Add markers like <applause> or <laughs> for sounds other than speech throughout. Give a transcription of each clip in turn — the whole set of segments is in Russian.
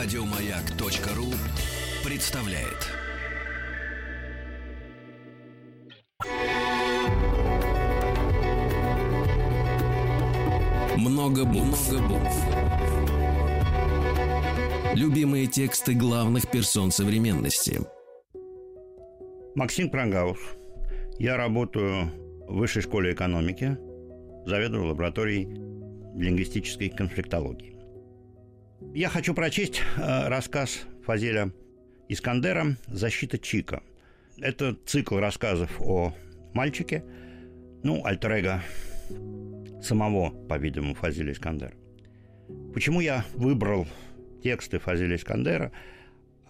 Радиомаяк.ру представляет. Много букв. Любимые тексты главных персон современности. Максим Крангаус. Я работаю в Высшей школе экономики, заведую лабораторией лингвистической конфликтологии. Я хочу прочесть э, рассказ Фазеля Искандера «Защита Чика». Это цикл рассказов о мальчике, ну, альтер самого, по-видимому, Фазиля Искандера. Почему я выбрал тексты Фазиля Искандера?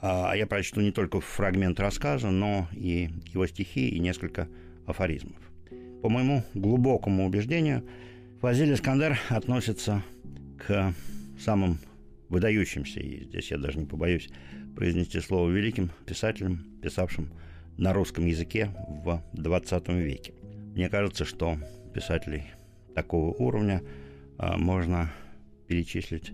А я прочту не только фрагмент рассказа, но и его стихи и несколько афоризмов. По моему глубокому убеждению, Фазиль Искандер относится к самым выдающимся, и здесь я даже не побоюсь произнести слово великим писателем, писавшим на русском языке в 20 веке. Мне кажется, что писателей такого уровня а, можно перечислить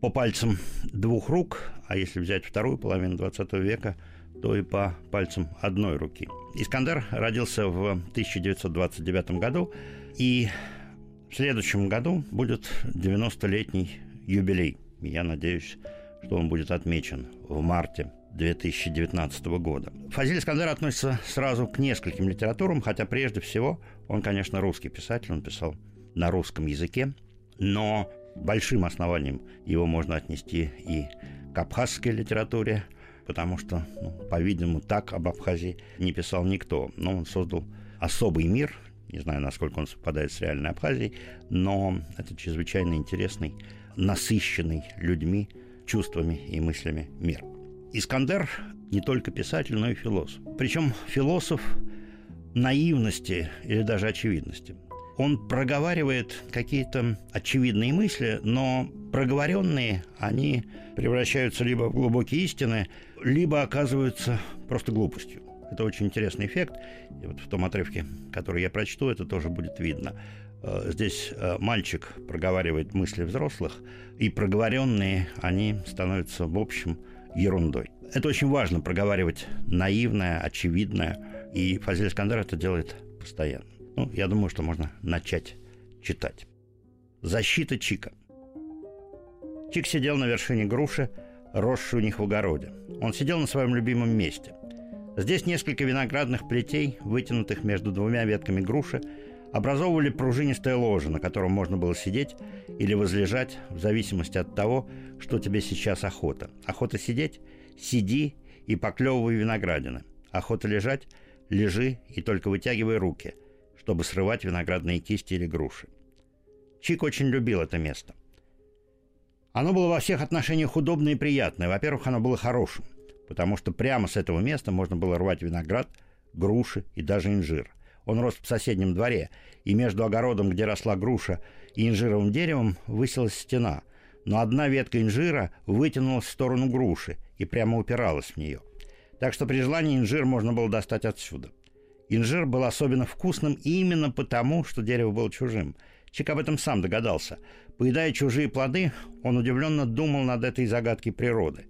по пальцам двух рук, а если взять вторую половину 20 века, то и по пальцам одной руки. Искандер родился в 1929 году, и в следующем году будет 90-летний юбилей – я надеюсь, что он будет отмечен в марте 2019 года. Фазиль Искандер относится сразу к нескольким литературам, хотя прежде всего он, конечно, русский писатель, он писал на русском языке, но большим основанием его можно отнести и к абхазской литературе, потому что, ну, по-видимому, так об Абхазии не писал никто. Но он создал особый мир, не знаю, насколько он совпадает с реальной Абхазией, но это чрезвычайно интересный насыщенный людьми, чувствами и мыслями мир. Искандер не только писатель, но и философ. Причем философ наивности или даже очевидности. Он проговаривает какие-то очевидные мысли, но проговоренные, они превращаются либо в глубокие истины, либо оказываются просто глупостью. Это очень интересный эффект. И вот в том отрывке, который я прочту, это тоже будет видно. Э, здесь э, мальчик проговаривает мысли взрослых, и проговоренные они становятся в общем ерундой. Это очень важно проговаривать наивное, очевидное, и Фазиль Искандер это делает постоянно. Ну, я думаю, что можно начать читать. Защита Чика. Чик сидел на вершине груши, росшей у них в огороде. Он сидел на своем любимом месте. Здесь несколько виноградных плетей, вытянутых между двумя ветками груши, образовывали пружинистое ложе, на котором можно было сидеть или возлежать в зависимости от того, что тебе сейчас охота. Охота сидеть – сиди и поклевывай виноградины. Охота лежать – лежи и только вытягивай руки, чтобы срывать виноградные кисти или груши. Чик очень любил это место. Оно было во всех отношениях удобное и приятное. Во-первых, оно было хорошим, потому что прямо с этого места можно было рвать виноград, груши и даже инжир – он рос в соседнем дворе, и между огородом, где росла груша, и инжировым деревом высилась стена. Но одна ветка инжира вытянулась в сторону груши и прямо упиралась в нее. Так что при желании инжир можно было достать отсюда. Инжир был особенно вкусным именно потому, что дерево было чужим. Чик об этом сам догадался. Поедая чужие плоды, он удивленно думал над этой загадкой природы.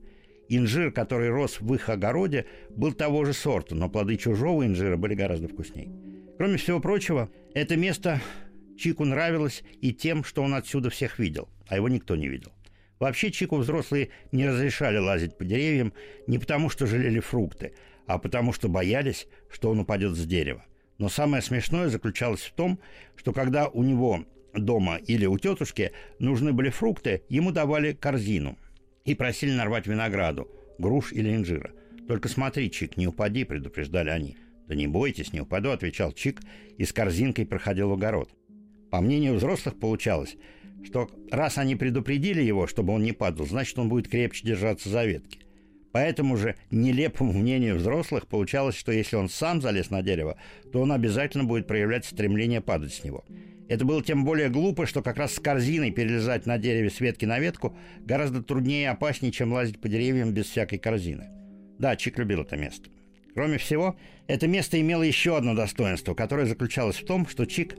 Инжир, который рос в их огороде, был того же сорта, но плоды чужого инжира были гораздо вкуснее. Кроме всего прочего, это место Чику нравилось и тем, что он отсюда всех видел, а его никто не видел. Вообще Чику взрослые не разрешали лазить по деревьям не потому, что жалели фрукты, а потому, что боялись, что он упадет с дерева. Но самое смешное заключалось в том, что когда у него дома или у тетушки нужны были фрукты, ему давали корзину и просили нарвать винограду, груш или инжира. «Только смотри, Чик, не упади», — предупреждали они – «Да не бойтесь, не упаду», — отвечал Чик и с корзинкой проходил огород. По мнению взрослых получалось, что раз они предупредили его, чтобы он не падал, значит, он будет крепче держаться за ветки. По этому же нелепому мнению взрослых получалось, что если он сам залез на дерево, то он обязательно будет проявлять стремление падать с него. Это было тем более глупо, что как раз с корзиной перелезать на дереве с ветки на ветку гораздо труднее и опаснее, чем лазить по деревьям без всякой корзины. Да, Чик любил это место. Кроме всего, это место имело еще одно достоинство, которое заключалось в том, что Чик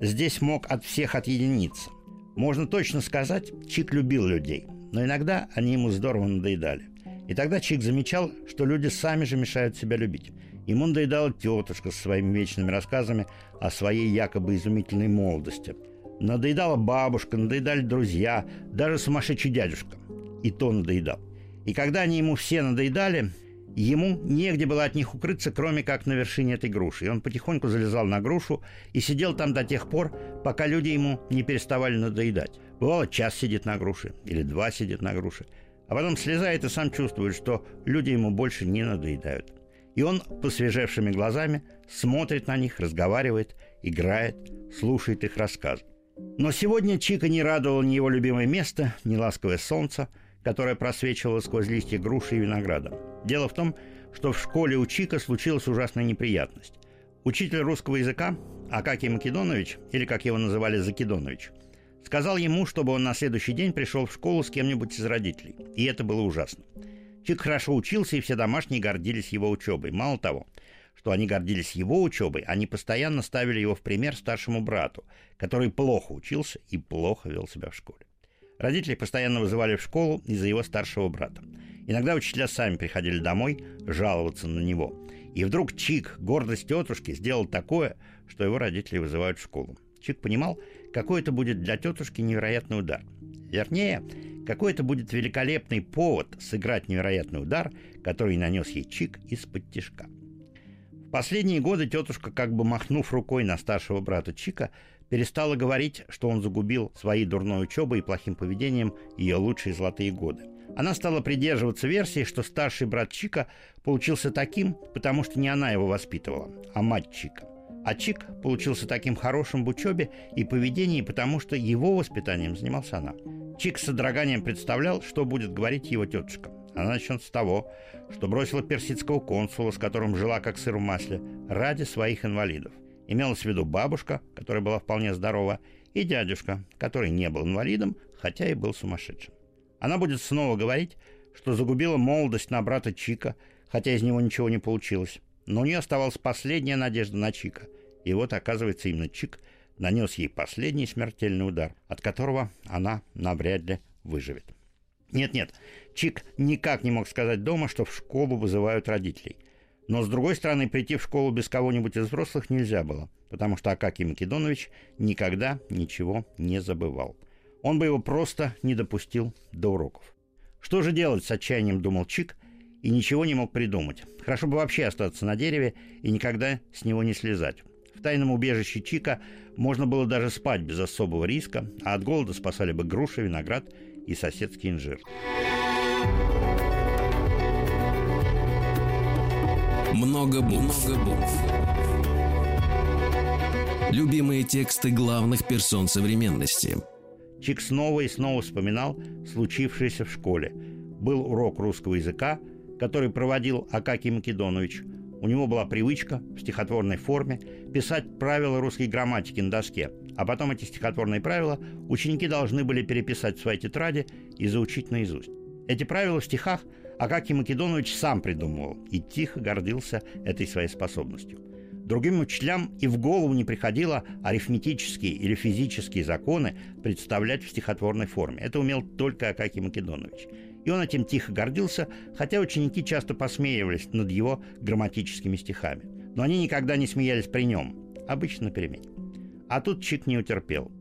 здесь мог от всех отъединиться. Можно точно сказать, Чик любил людей. но иногда они ему здорово надоедали. И тогда Чик замечал, что люди сами же мешают себя любить. Ему надоедала тетушка со своими вечными рассказами о своей якобы изумительной молодости. Надоедала бабушка, надоедали друзья, даже сумасшедший дядюшка. И то надоедал. И когда они ему все надоедали, ему негде было от них укрыться, кроме как на вершине этой груши. И он потихоньку залезал на грушу и сидел там до тех пор, пока люди ему не переставали надоедать. Бывало, час сидит на груше или два сидит на груше. А потом слезает и сам чувствует, что люди ему больше не надоедают. И он посвежевшими глазами смотрит на них, разговаривает, играет, слушает их рассказ. Но сегодня Чика не радовал ни его любимое место, ни ласковое солнце, которое просвечивало сквозь листья груши и винограда. Дело в том, что в школе у Чика случилась ужасная неприятность. Учитель русского языка Акакий Македонович, или как его называли Закидонович, сказал ему, чтобы он на следующий день пришел в школу с кем-нибудь из родителей. И это было ужасно. Чик хорошо учился, и все домашние гордились его учебой. Мало того, что они гордились его учебой, они постоянно ставили его в пример старшему брату, который плохо учился и плохо вел себя в школе. Родители постоянно вызывали в школу из-за его старшего брата. Иногда учителя сами приходили домой жаловаться на него. И вдруг Чик, гордость тетушки, сделал такое, что его родители вызывают в школу. Чик понимал, какой это будет для тетушки невероятный удар. Вернее, какой это будет великолепный повод сыграть невероятный удар, который нанес ей Чик из-под тишка. В последние годы тетушка, как бы махнув рукой на старшего брата Чика, перестала говорить, что он загубил своей дурной учебой и плохим поведением ее лучшие золотые годы. Она стала придерживаться версии, что старший брат Чика получился таким, потому что не она его воспитывала, а мать Чика. А Чик получился таким хорошим в учебе и поведении, потому что его воспитанием занимался она. Чик с содроганием представлял, что будет говорить его тетушка. Она начнет с того, что бросила персидского консула, с которым жила как сыр в масле, ради своих инвалидов. Имелась в виду бабушка, которая была вполне здорова, и дядюшка, который не был инвалидом, хотя и был сумасшедшим. Она будет снова говорить, что загубила молодость на брата Чика, хотя из него ничего не получилось. Но у нее оставалась последняя надежда на Чика. И вот, оказывается, именно Чик нанес ей последний смертельный удар, от которого она навряд ли выживет. Нет-нет, Чик никак не мог сказать дома, что в школу вызывают родителей. Но, с другой стороны, прийти в школу без кого-нибудь из взрослых нельзя было, потому что Акакий Македонович никогда ничего не забывал. Он бы его просто не допустил до уроков. Что же делать с отчаянием, думал Чик, и ничего не мог придумать. Хорошо бы вообще остаться на дереве и никогда с него не слезать. В тайном убежище Чика можно было даже спать без особого риска, а от голода спасали бы груши, виноград и соседский инжир. Много букв. Много букв. Любимые тексты главных персон современности. Чик снова и снова вспоминал случившееся в школе. Был урок русского языка – который проводил Акакий Македонович. У него была привычка в стихотворной форме писать правила русской грамматики на доске, а потом эти стихотворные правила ученики должны были переписать в своей тетради и заучить наизусть. Эти правила в стихах Акакий Македонович сам придумывал и тихо гордился этой своей способностью. Другим учителям и в голову не приходило арифметические или физические законы представлять в стихотворной форме. Это умел только Акакий Македонович и он этим тихо гордился, хотя ученики часто посмеивались над его грамматическими стихами. Но они никогда не смеялись при нем, обычно на перемене. А тут Чик не утерпел.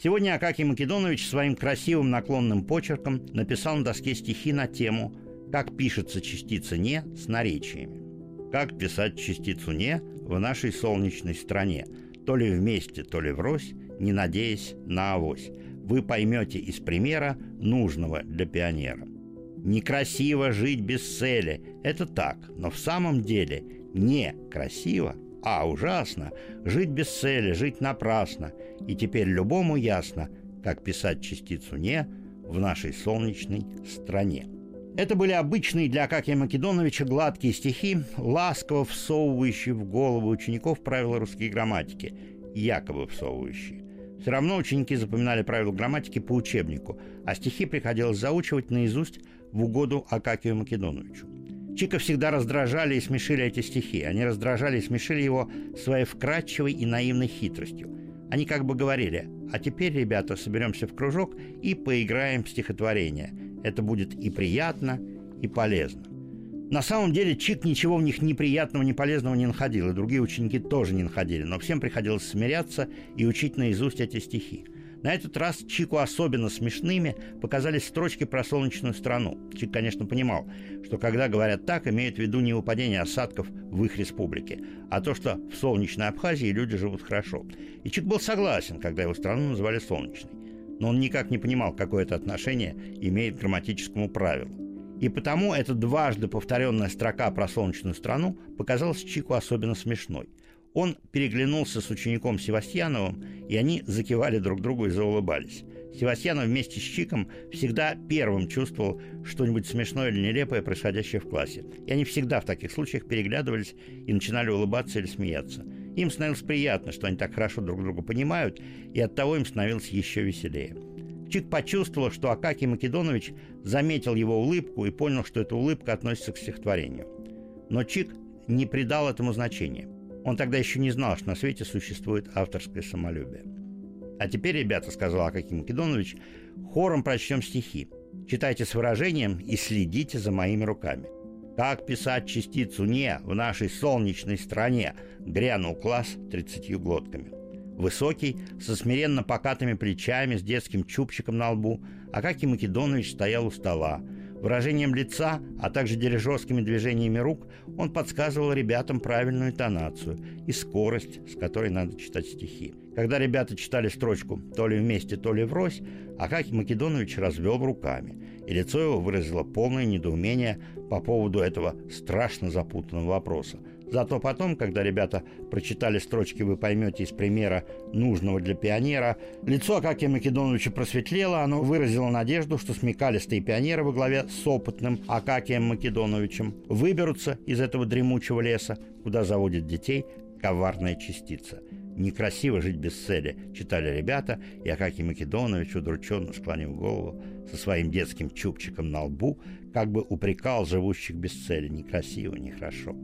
Сегодня Акакий Македонович своим красивым наклонным почерком написал на доске стихи на тему «Как пишется частица «не» с наречиями». Как писать частицу «не» в нашей солнечной стране, то ли вместе, то ли врозь, не надеясь на авось. Вы поймете из примера нужного для пионера – Некрасиво жить без цели. Это так, но в самом деле не красиво, а ужасно жить без цели, жить напрасно. И теперь любому ясно, как писать частицу «не» в нашей солнечной стране. Это были обычные для Акакия Македоновича гладкие стихи, ласково всовывающие в голову учеников правила русской грамматики, якобы всовывающие. Все равно ученики запоминали правила грамматики по учебнику, а стихи приходилось заучивать наизусть в угоду Акакию Македоновичу. Чика всегда раздражали и смешили эти стихи. Они раздражали и смешили его своей вкрадчивой и наивной хитростью. Они как бы говорили, а теперь, ребята, соберемся в кружок и поиграем в стихотворение. это будет и приятно, и полезно. На самом деле Чик ничего в них неприятного, ни полезного не находил, и другие ученики тоже не находили, но всем приходилось смиряться и учить наизусть эти стихи. На этот раз Чику особенно смешными показались строчки про солнечную страну. Чик, конечно, понимал, что когда говорят так, имеют в виду не выпадение осадков в их республике, а то, что в солнечной Абхазии люди живут хорошо. И Чик был согласен, когда его страну называли солнечной. Но он никак не понимал, какое это отношение имеет к грамматическому правилу. И потому эта дважды повторенная строка про солнечную страну показалась Чику особенно смешной. Он переглянулся с учеником Севастьяновым, и они закивали друг другу и заулыбались. Севастьянов вместе с Чиком всегда первым чувствовал что-нибудь смешное или нелепое, происходящее в классе. И они всегда в таких случаях переглядывались и начинали улыбаться или смеяться. Им становилось приятно, что они так хорошо друг друга понимают, и оттого им становилось еще веселее. Чик почувствовал, что Акакий Македонович заметил его улыбку и понял, что эта улыбка относится к стихотворению. Но Чик не придал этому значения. Он тогда еще не знал, что на свете существует авторское самолюбие. «А теперь, ребята, — сказал Акакий Македонович, — хором прочтем стихи. Читайте с выражением и следите за моими руками. Как писать частицу «не» в нашей солнечной стране?» — грянул класс тридцатью глотками. Высокий, со смиренно покатыми плечами, с детским чубчиком на лбу, Акакий Македонович стоял у стола. Выражением лица, а также дирижерскими движениями рук он подсказывал ребятам правильную тонацию и скорость, с которой надо читать стихи. Когда ребята читали строчку то ли вместе, то ли врозь, Акакий Македонович развел руками, и лицо его выразило полное недоумение по поводу этого страшно запутанного вопроса – Зато потом, когда ребята прочитали строчки, вы поймете из примера нужного для пионера, лицо Акакия Македоновича просветлело, оно выразило надежду, что смекалистые пионеры во главе с опытным Акакием Македоновичем выберутся из этого дремучего леса, куда заводят детей коварная частица. «Некрасиво жить без цели», — читали ребята, и Акакий Македонович, удрученно склонив голову, со своим детским чубчиком на лбу, как бы упрекал живущих без цели. Некрасиво, нехорошо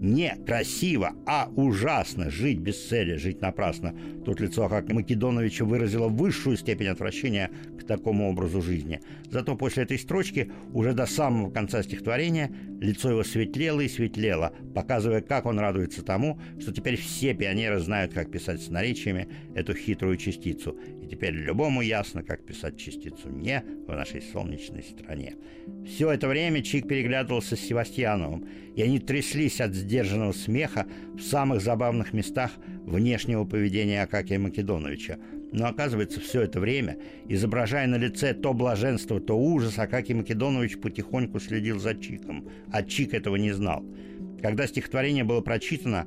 не красиво, а ужасно жить без цели, жить напрасно. Тут лицо как Македоновича выразило высшую степень отвращения к такому образу жизни. Зато после этой строчки, уже до самого конца стихотворения, лицо его светлело и светлело, показывая, как он радуется тому, что теперь все пионеры знают, как писать с наречиями эту хитрую частицу. Теперь любому ясно, как писать частицу «не» в нашей солнечной стране. Все это время Чик переглядывался с Севастьяновым, и они тряслись от сдержанного смеха в самых забавных местах внешнего поведения Акакия Македоновича. Но оказывается, все это время, изображая на лице то блаженство, то ужас, Акакий Македонович потихоньку следил за Чиком, а Чик этого не знал. Когда стихотворение было прочитано,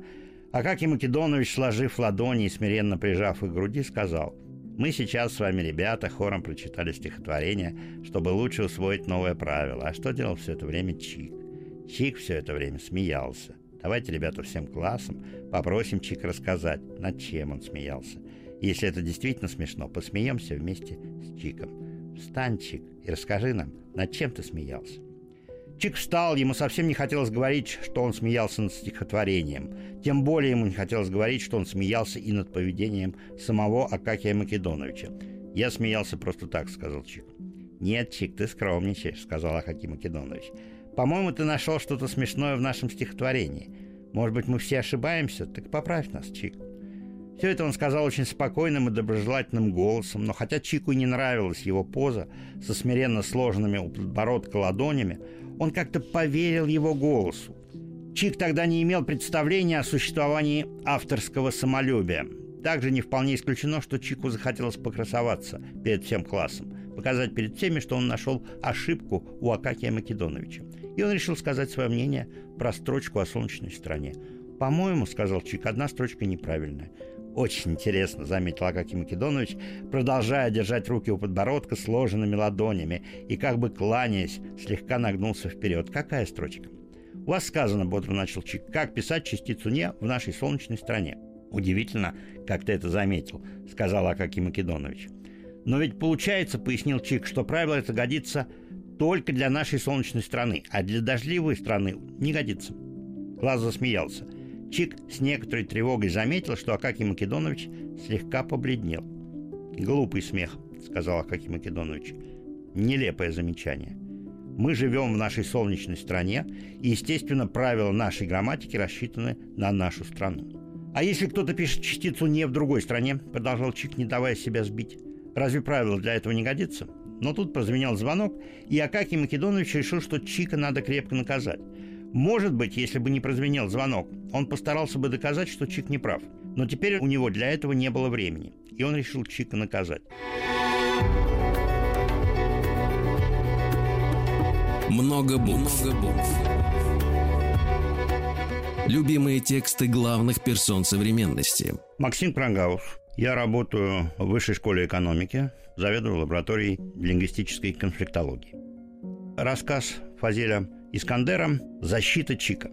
Акакий Македонович, сложив ладони и смиренно прижав их к груди, сказал – мы сейчас с вами, ребята, хором прочитали стихотворение, чтобы лучше усвоить новое правило. А что делал все это время Чик? Чик все это время смеялся. Давайте, ребята, всем классом попросим Чик рассказать, над чем он смеялся. Если это действительно смешно, посмеемся вместе с Чиком. Встань, Чик, и расскажи нам, над чем ты смеялся. Чик встал, ему совсем не хотелось говорить, что он смеялся над стихотворением. Тем более ему не хотелось говорить, что он смеялся и над поведением самого Акакия Македоновича. «Я смеялся просто так», — сказал Чик. «Нет, Чик, ты скромничаешь», — сказал Акакий Македонович. «По-моему, ты нашел что-то смешное в нашем стихотворении. Может быть, мы все ошибаемся? Так поправь нас, Чик». Все это он сказал очень спокойным и доброжелательным голосом, но хотя Чику и не нравилась его поза со смиренно сложенными у подбородка ладонями, он как-то поверил его голосу. Чик тогда не имел представления о существовании авторского самолюбия. Также не вполне исключено, что Чику захотелось покрасоваться перед всем классом, показать перед всеми, что он нашел ошибку у Акакия Македоновича. И он решил сказать свое мнение про строчку о солнечной стране. «По-моему, — сказал Чик, — одна строчка неправильная. Очень интересно, заметил Акакий Македонович, продолжая держать руки у подбородка сложенными ладонями и, как бы кланяясь, слегка нагнулся вперед. Какая строчка? У вас сказано, бодро начал Чик, как писать частицу «не» в нашей солнечной стране. Удивительно, как ты это заметил, сказал Акакий Македонович. Но ведь получается, пояснил Чик, что правило это годится только для нашей солнечной страны, а для дождливой страны не годится. Класс засмеялся – Чик с некоторой тревогой заметил, что Акакий Македонович слегка побледнел. «Глупый смех», — сказал Акакий Македонович. Нелепое замечание. Мы живем в нашей солнечной стране, и, естественно, правила нашей грамматики рассчитаны на нашу страну. А если кто-то пишет частицу «не» в другой стране, продолжал Чик, не давая себя сбить, разве правило для этого не годится? Но тут прозвенел звонок, и Акакий Македонович решил, что Чика надо крепко наказать. Может быть, если бы не прозвенел звонок, он постарался бы доказать, что Чик не прав. Но теперь у него для этого не было времени, и он решил Чика наказать. Много букв. Много букв. Любимые тексты главных персон современности. Максим Крангаус. Я работаю в Высшей школе экономики, заведую лабораторией лингвистической конфликтологии. Рассказ Фазеля Искандера «Защита Чика».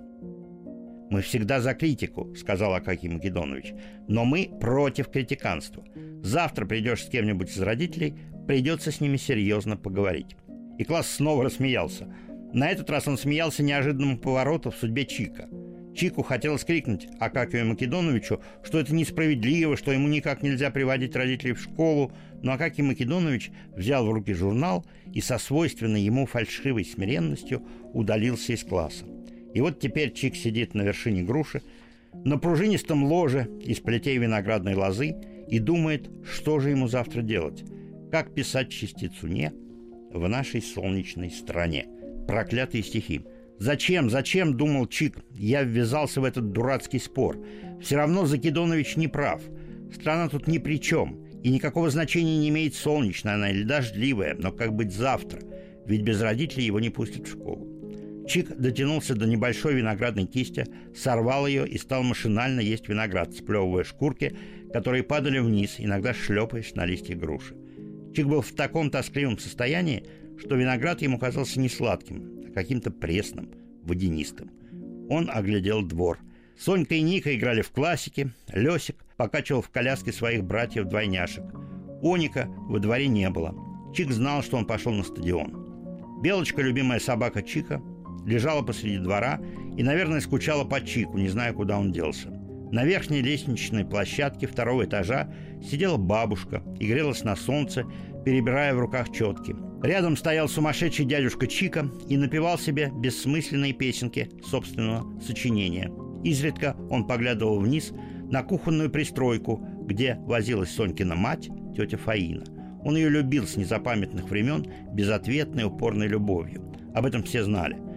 «Мы всегда за критику», — сказал Акакий Македонович, «но мы против критиканства. Завтра придешь с кем-нибудь из родителей, придется с ними серьезно поговорить». И класс снова рассмеялся. На этот раз он смеялся неожиданному повороту в судьбе Чика. Чику хотелось крикнуть Акакию Македоновичу, что это несправедливо, что ему никак нельзя приводить родителей в школу, но Акакий Македонович взял в руки журнал и со свойственной ему фальшивой смиренностью удалился из класса. И вот теперь Чик сидит на вершине груши, на пружинистом ложе из плетей виноградной лозы и думает, что же ему завтра делать, как писать частицу «не» в нашей солнечной стране. Проклятые стихи. Зачем, зачем, думал Чик, я ввязался в этот дурацкий спор. Все равно Закидонович не прав. Страна тут ни при чем. И никакого значения не имеет солнечная она или дождливая, но как быть завтра? Ведь без родителей его не пустят в школу. Чик дотянулся до небольшой виноградной кисти, сорвал ее и стал машинально есть виноград, сплевывая шкурки, которые падали вниз, иногда шлепаясь на листья груши. Чик был в таком тоскливом состоянии, что виноград ему казался не сладким, каким-то пресным, водянистым. Он оглядел двор. Сонька и Ника играли в классике, Лесик покачивал в коляске своих братьев-двойняшек. Оника во дворе не было. Чик знал, что он пошел на стадион. Белочка, любимая собака Чика, лежала посреди двора и, наверное, скучала по Чику, не зная, куда он делся. На верхней лестничной площадке второго этажа сидела бабушка и грелась на солнце, перебирая в руках четки. Рядом стоял сумасшедший дядюшка Чика и напевал себе бессмысленные песенки собственного сочинения. Изредка он поглядывал вниз на кухонную пристройку, где возилась Сонькина мать, тетя Фаина. Он ее любил с незапамятных времен безответной упорной любовью. Об этом все знали –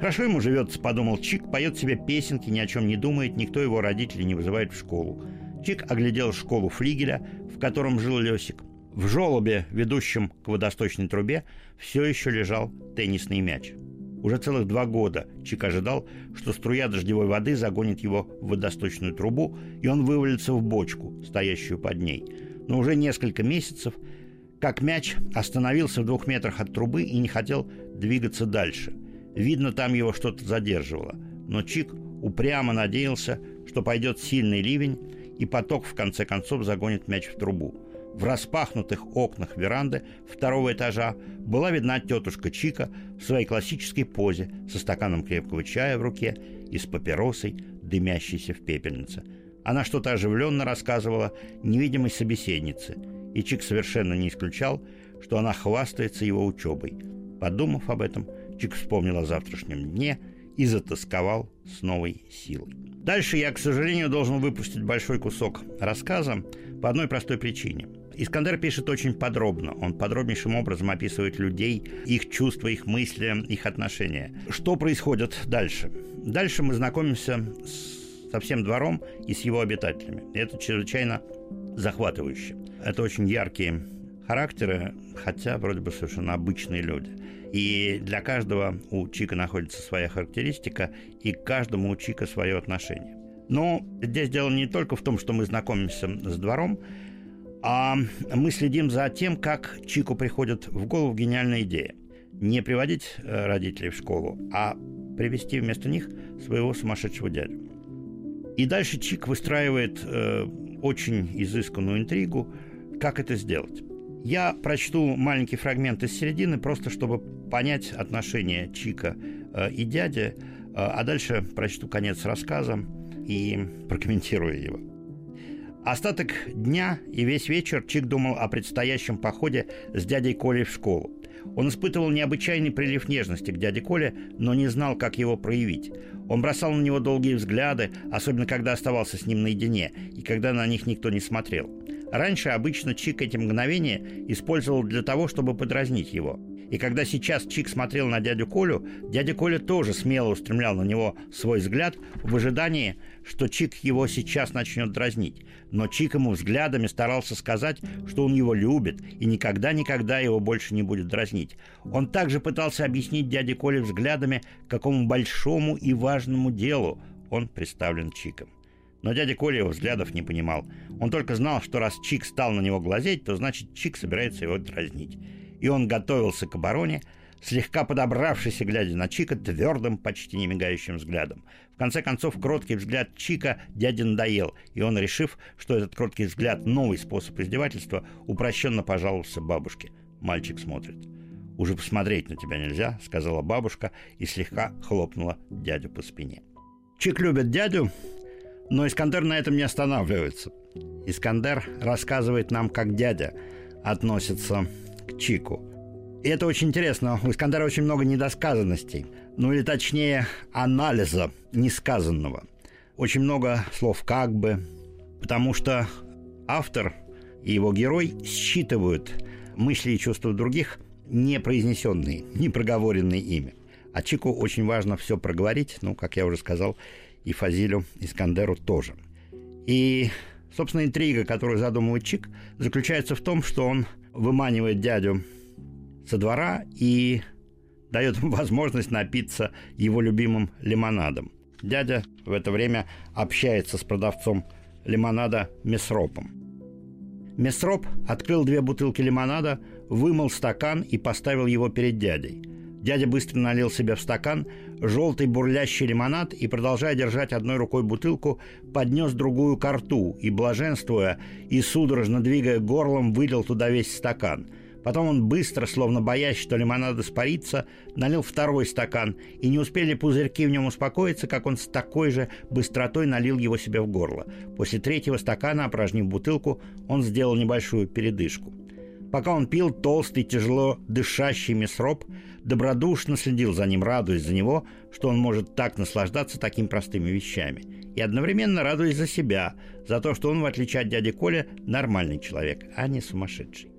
Хорошо ему живется, подумал Чик, поет себе песенки, ни о чем не думает, никто его родителей не вызывает в школу. Чик оглядел школу флигеля, в котором жил Лесик. В желобе, ведущем к водосточной трубе, все еще лежал теннисный мяч. Уже целых два года Чик ожидал, что струя дождевой воды загонит его в водосточную трубу, и он вывалится в бочку, стоящую под ней. Но уже несколько месяцев, как мяч остановился в двух метрах от трубы и не хотел двигаться дальше – Видно, там его что-то задерживало. Но Чик упрямо надеялся, что пойдет сильный ливень, и поток в конце концов загонит мяч в трубу. В распахнутых окнах веранды второго этажа была видна тетушка Чика в своей классической позе со стаканом крепкого чая в руке и с папиросой, дымящейся в пепельнице. Она что-то оживленно рассказывала невидимой собеседнице, и Чик совершенно не исключал, что она хвастается его учебой. Подумав об этом, Чик вспомнил о завтрашнем дне и затасковал с новой силой. Дальше я, к сожалению, должен выпустить большой кусок рассказа по одной простой причине. Искандер пишет очень подробно. Он подробнейшим образом описывает людей, их чувства, их мысли, их отношения. Что происходит дальше? Дальше мы знакомимся с, со всем двором и с его обитателями. Это чрезвычайно захватывающе. Это очень яркие характеры, хотя вроде бы совершенно обычные люди. И для каждого у Чика находится своя характеристика, и каждому у Чика свое отношение. Но здесь дело не только в том, что мы знакомимся с двором, а мы следим за тем, как Чику приходит в голову гениальная идея. Не приводить э, родителей в школу, а привести вместо них своего сумасшедшего дядю. И дальше Чик выстраивает э, очень изысканную интригу, как это сделать. Я прочту маленький фрагмент из середины, просто чтобы понять отношения Чика э, и дяди, э, а дальше прочту конец рассказа и прокомментирую его. Остаток дня и весь вечер Чик думал о предстоящем походе с дядей Колей в школу. Он испытывал необычайный прилив нежности к дяде Коле, но не знал, как его проявить. Он бросал на него долгие взгляды, особенно когда оставался с ним наедине, и когда на них никто не смотрел. Раньше обычно Чик эти мгновения использовал для того, чтобы подразнить его. И когда сейчас Чик смотрел на дядю Колю, дядя Коля тоже смело устремлял на него свой взгляд в ожидании, что Чик его сейчас начнет дразнить. Но Чик ему взглядами старался сказать, что он его любит и никогда-никогда его больше не будет дразнить. Он также пытался объяснить дяде Коле взглядами, какому большому и важному делу он представлен Чиком. Но дядя Коля его взглядов не понимал. Он только знал, что раз Чик стал на него глазеть, то значит Чик собирается его дразнить и он готовился к обороне, слегка подобравшись и глядя на Чика твердым, почти не мигающим взглядом. В конце концов, кроткий взгляд Чика дяде надоел, и он, решив, что этот кроткий взгляд – новый способ издевательства, упрощенно пожаловался бабушке. Мальчик смотрит. «Уже посмотреть на тебя нельзя», — сказала бабушка и слегка хлопнула дядю по спине. Чик любит дядю, но Искандер на этом не останавливается. Искандер рассказывает нам, как дядя относится к Чику. И это очень интересно. У Искандера очень много недосказанностей. Ну или точнее, анализа несказанного. Очень много слов «как бы», потому что автор и его герой считывают мысли и чувства других, не произнесенные, не проговоренные ими. А Чику очень важно все проговорить, ну, как я уже сказал, и Фазилю Искандеру тоже. И, собственно, интрига, которую задумывает Чик, заключается в том, что он выманивает дядю со двора и дает ему <laughs> возможность напиться его любимым лимонадом. Дядя в это время общается с продавцом лимонада Месропом. Месроп открыл две бутылки лимонада, вымыл стакан и поставил его перед дядей. Дядя быстро налил себе в стакан желтый бурлящий лимонад и, продолжая держать одной рукой бутылку, поднес другую к рту и, блаженствуя и судорожно двигая горлом, вылил туда весь стакан. Потом он быстро, словно боясь, что лимонад испарится, налил второй стакан, и не успели пузырьки в нем успокоиться, как он с такой же быстротой налил его себе в горло. После третьего стакана, опорожнив бутылку, он сделал небольшую передышку. Пока он пил, толстый, тяжело дышащий месроп добродушно следил за ним, радуясь за него, что он может так наслаждаться такими простыми вещами. И одновременно радуясь за себя, за то, что он, в отличие от дяди Коля, нормальный человек, а не сумасшедший.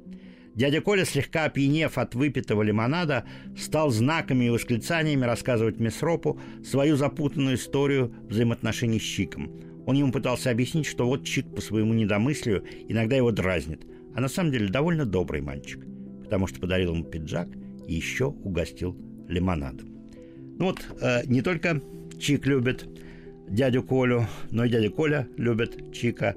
Дядя Коля, слегка опьянев от выпитого лимонада, стал знаками и восклицаниями рассказывать Месропу свою запутанную историю взаимоотношений с Чиком. Он ему пытался объяснить, что вот Чик по своему недомыслию иногда его дразнит, а на самом деле довольно добрый мальчик, потому что подарил ему пиджак и еще угостил лимонадом. Ну вот, э, не только Чик любит дядю Колю, но и дядя Коля любит Чика.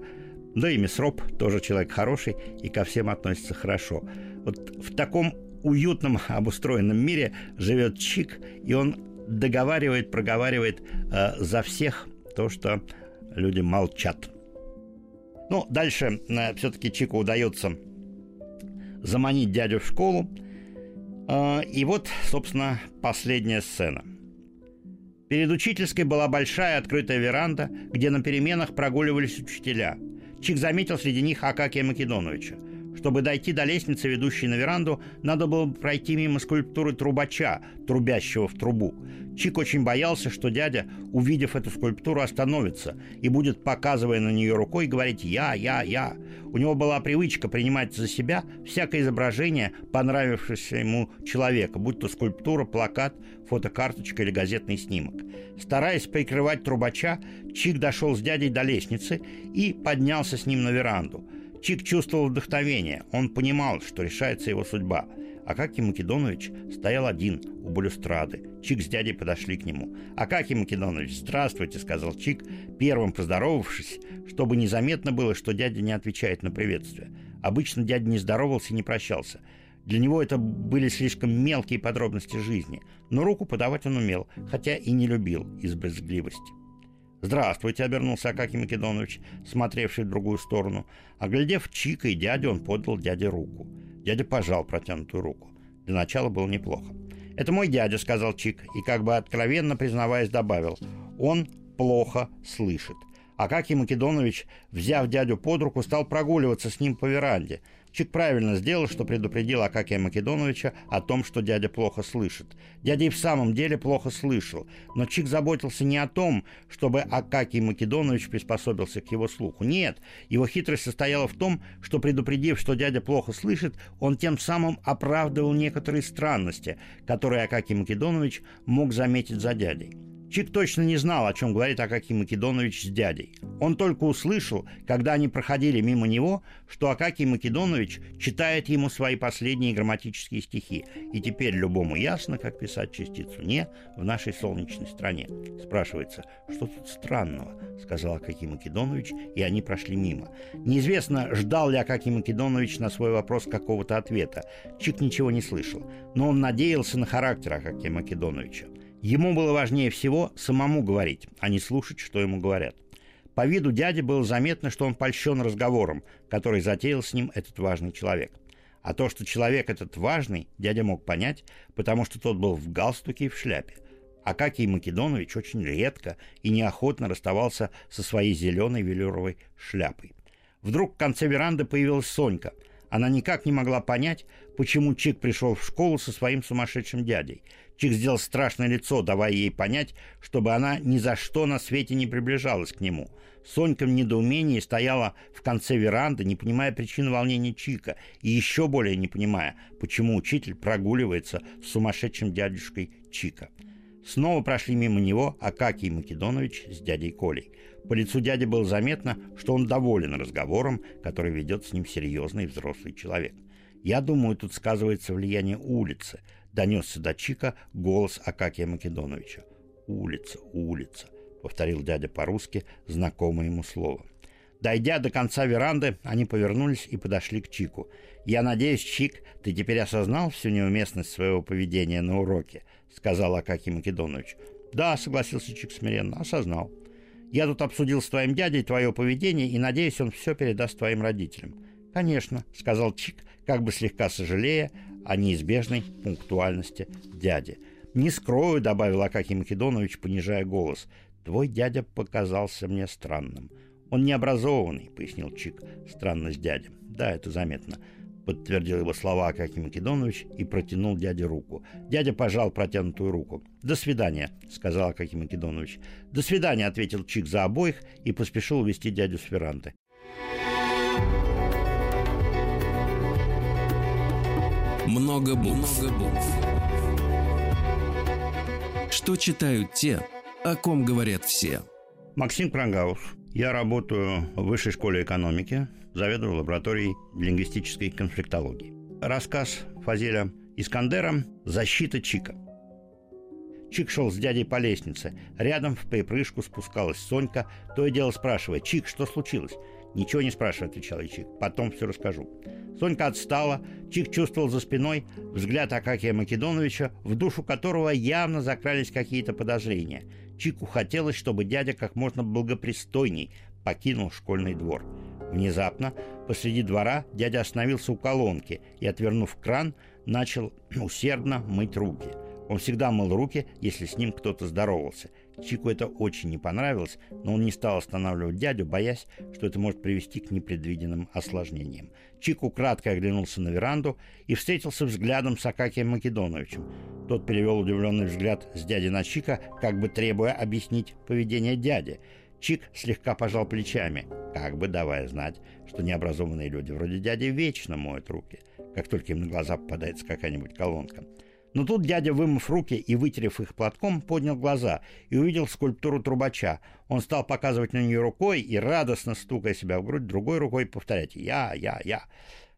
Да и Месроп тоже человек хороший и ко всем относится хорошо. Вот в таком уютном обустроенном мире живет Чик, и он договаривает, проговаривает э, за всех то, что люди молчат. Ну, дальше э, все-таки Чику удается заманить дядю в школу. Э, и вот, собственно, последняя сцена. Перед учительской была большая открытая веранда, где на переменах прогуливались учителя. Чик заметил среди них Акакия Македоновича – чтобы дойти до лестницы, ведущей на веранду, надо было пройти мимо скульптуры трубача, трубящего в трубу. Чик очень боялся, что дядя, увидев эту скульптуру, остановится и будет, показывая на нее рукой, говорить «я, я, я». У него была привычка принимать за себя всякое изображение понравившегося ему человека, будь то скульптура, плакат, фотокарточка или газетный снимок. Стараясь прикрывать трубача, Чик дошел с дядей до лестницы и поднялся с ним на веранду – Чик чувствовал вдохновение. Он понимал, что решается его судьба. Акакий Македонович стоял один у балюстрады. Чик с дядей подошли к нему. «Акакий Македонович, здравствуйте», — сказал Чик, первым поздоровавшись, чтобы незаметно было, что дядя не отвечает на приветствие. Обычно дядя не здоровался и не прощался. Для него это были слишком мелкие подробности жизни, но руку подавать он умел, хотя и не любил из брезгливости. «Здравствуйте», — обернулся Акакий Македонович, смотревший в другую сторону. Оглядев Чика и дядю, он подал дяде руку. Дядя пожал протянутую руку. Для начала было неплохо. «Это мой дядя», — сказал Чик, и как бы откровенно признаваясь добавил. «Он плохо слышит». Акакий Македонович, взяв дядю под руку, стал прогуливаться с ним по веранде. Чик правильно сделал, что предупредил Акакия Македоновича о том, что дядя плохо слышит. Дядя и в самом деле плохо слышал, но Чик заботился не о том, чтобы Акакий Македонович приспособился к его слуху. Нет, его хитрость состояла в том, что предупредив, что дядя плохо слышит, он тем самым оправдывал некоторые странности, которые Акакий Македонович мог заметить за дядей. Чик точно не знал, о чем говорит Акакий Македонович с дядей. Он только услышал, когда они проходили мимо него, что Акакий Македонович читает ему свои последние грамматические стихи. И теперь любому ясно, как писать частицу «не» в нашей солнечной стране. Спрашивается, что тут странного, сказал Акакий Македонович, и они прошли мимо. Неизвестно, ждал ли Акакий Македонович на свой вопрос какого-то ответа. Чик ничего не слышал, но он надеялся на характер Акакия Македоновича. Ему было важнее всего самому говорить, а не слушать, что ему говорят. По виду дяди было заметно, что он польщен разговором, который затеял с ним этот важный человек. А то, что человек этот важный, дядя мог понять, потому что тот был в галстуке и в шляпе. Акакий Македонович очень редко и неохотно расставался со своей зеленой велюровой шляпой. Вдруг в конце веранды появилась Сонька. Она никак не могла понять, почему Чик пришел в школу со своим сумасшедшим дядей – Чик сделал страшное лицо, давая ей понять, чтобы она ни за что на свете не приближалась к нему. Сонька в недоумении стояла в конце веранды, не понимая причины волнения Чика, и еще более не понимая, почему учитель прогуливается с сумасшедшим дядюшкой Чика. Снова прошли мимо него Акакий Македонович с дядей Колей. По лицу дяди было заметно, что он доволен разговором, который ведет с ним серьезный взрослый человек. Я думаю, тут сказывается влияние улицы, донесся до Чика голос Акакия Македоновича. «Улица, улица», — повторил дядя по-русски знакомое ему слово. Дойдя до конца веранды, они повернулись и подошли к Чику. «Я надеюсь, Чик, ты теперь осознал всю неуместность своего поведения на уроке?» — сказал Акакий Македонович. «Да», — согласился Чик смиренно, — «осознал. Я тут обсудил с твоим дядей твое поведение и надеюсь, он все передаст твоим родителям». «Конечно», — сказал Чик, как бы слегка сожалея о неизбежной пунктуальности дяди. «Не скрою», — добавил Акакий Македонович, понижая голос, — «твой дядя показался мне странным». «Он необразованный», — пояснил Чик, — «странность дяди». «Да, это заметно», — подтвердил его слова Акакий Македонович и протянул дяде руку. Дядя пожал протянутую руку. «До свидания», — сказал Акакий Македонович. «До свидания», — ответил Чик за обоих и поспешил увести дядю с веранды. Много букв. Много букв. Что читают те, о ком говорят все? Максим Крангаус. Я работаю в Высшей школе экономики, заведую лабораторией лингвистической конфликтологии. Рассказ Фазеля Искандера «Защита Чика». Чик шел с дядей по лестнице. Рядом в припрыжку спускалась Сонька, то и дело спрашивая, «Чик, что случилось?» «Ничего не спрашивай», — отвечал я Чик. «Потом все расскажу». Сонька отстала, Чик чувствовал за спиной взгляд Акакия Македоновича, в душу которого явно закрались какие-то подозрения. Чику хотелось, чтобы дядя как можно благопристойней покинул школьный двор. Внезапно посреди двора дядя остановился у колонки и, отвернув кран, начал <clears throat> усердно мыть руки. Он всегда мыл руки, если с ним кто-то здоровался – Чику это очень не понравилось, но он не стал останавливать дядю, боясь, что это может привести к непредвиденным осложнениям. Чику кратко оглянулся на веранду и встретился взглядом с Акакием Македоновичем. Тот перевел удивленный взгляд с дяди на Чика, как бы требуя объяснить поведение дяди. Чик слегка пожал плечами, как бы давая знать, что необразованные люди вроде дяди вечно моют руки, как только им на глаза попадается какая-нибудь колонка. Но тут дядя, вымыв руки и вытерев их платком, поднял глаза и увидел скульптуру трубача. Он стал показывать на нее рукой и, радостно стукая себя в грудь, другой рукой повторять «Я, я, я».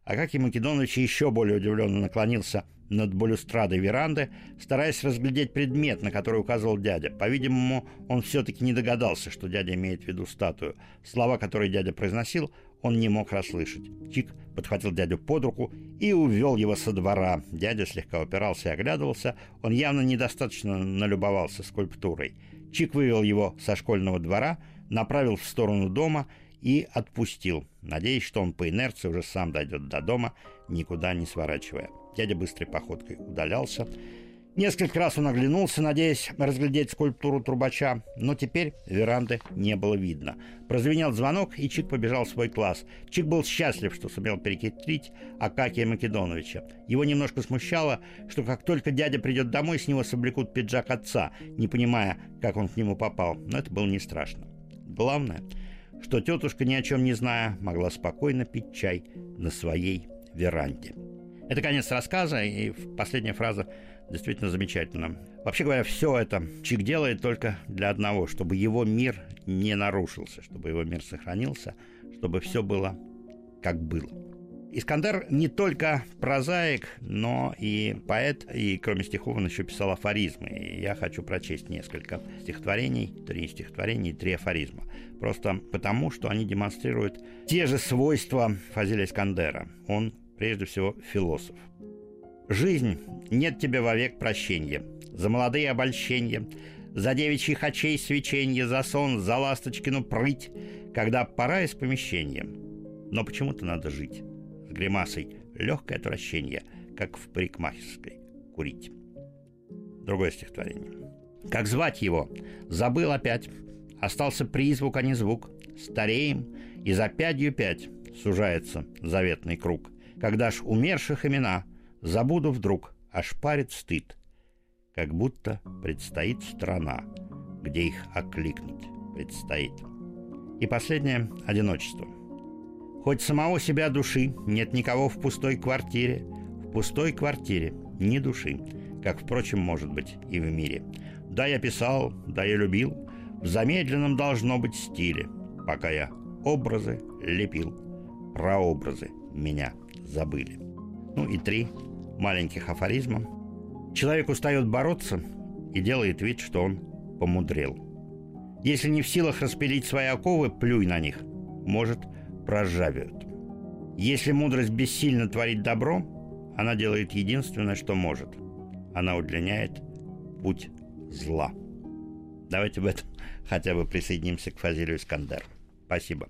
Акакий Македонович еще более удивленно наклонился над балюстрадой веранды, стараясь разглядеть предмет, на который указывал дядя. По-видимому, он все-таки не догадался, что дядя имеет в виду статую. Слова, которые дядя произносил, он не мог расслышать. Чик подхватил дядю под руку и увел его со двора. Дядя слегка упирался и оглядывался. Он явно недостаточно налюбовался скульптурой. Чик вывел его со школьного двора, направил в сторону дома и отпустил, надеясь, что он по инерции уже сам дойдет до дома, никуда не сворачивая. Дядя быстрой походкой удалялся. Несколько раз он оглянулся, надеясь разглядеть скульптуру трубача, но теперь веранды не было видно. Прозвенел звонок, и Чик побежал в свой класс. Чик был счастлив, что сумел перекитрить Акакия Македоновича. Его немножко смущало, что как только дядя придет домой, с него соблекут пиджак отца, не понимая, как он к нему попал. Но это было не страшно. Главное, что тетушка, ни о чем не зная, могла спокойно пить чай на своей веранде. Это конец рассказа, и последняя фраза действительно замечательно. Вообще говоря, все это Чик делает только для одного, чтобы его мир не нарушился, чтобы его мир сохранился, чтобы все было как было. Искандер не только прозаик, но и поэт, и кроме стихов он еще писал афоризмы. И я хочу прочесть несколько стихотворений, три стихотворения и три афоризма. Просто потому, что они демонстрируют те же свойства Фазиля Искандера. Он, прежде всего, философ. Жизнь, нет тебе вовек прощения. За молодые обольщения, за девичьих очей свеченье, за сон, за ласточкину прыть, когда пора из помещения. Но почему-то надо жить. С гримасой легкое отвращение, как в парикмахерской курить. Другое стихотворение. Как звать его? Забыл опять. Остался призвук, а не звук. Стареем, и за пятью пять сужается заветный круг. Когда ж умерших имена — Забуду вдруг, аж парит стыд, как будто предстоит страна, где их окликнуть предстоит. И последнее – одиночество. Хоть самого себя души нет никого в пустой квартире, в пустой квартире ни души, как, впрочем, может быть и в мире. Да, я писал, да, я любил, в замедленном должно быть стиле, пока я образы лепил, прообразы меня забыли. Ну и три маленьких афоризма. Человек устает бороться и делает вид, что он помудрел. Если не в силах распилить свои оковы, плюй на них. Может, проржавеют. Если мудрость бессильно творить добро, она делает единственное, что может. Она удлиняет путь зла. Давайте в этом <laughs> хотя бы присоединимся к Фазилию Искандеру. Спасибо.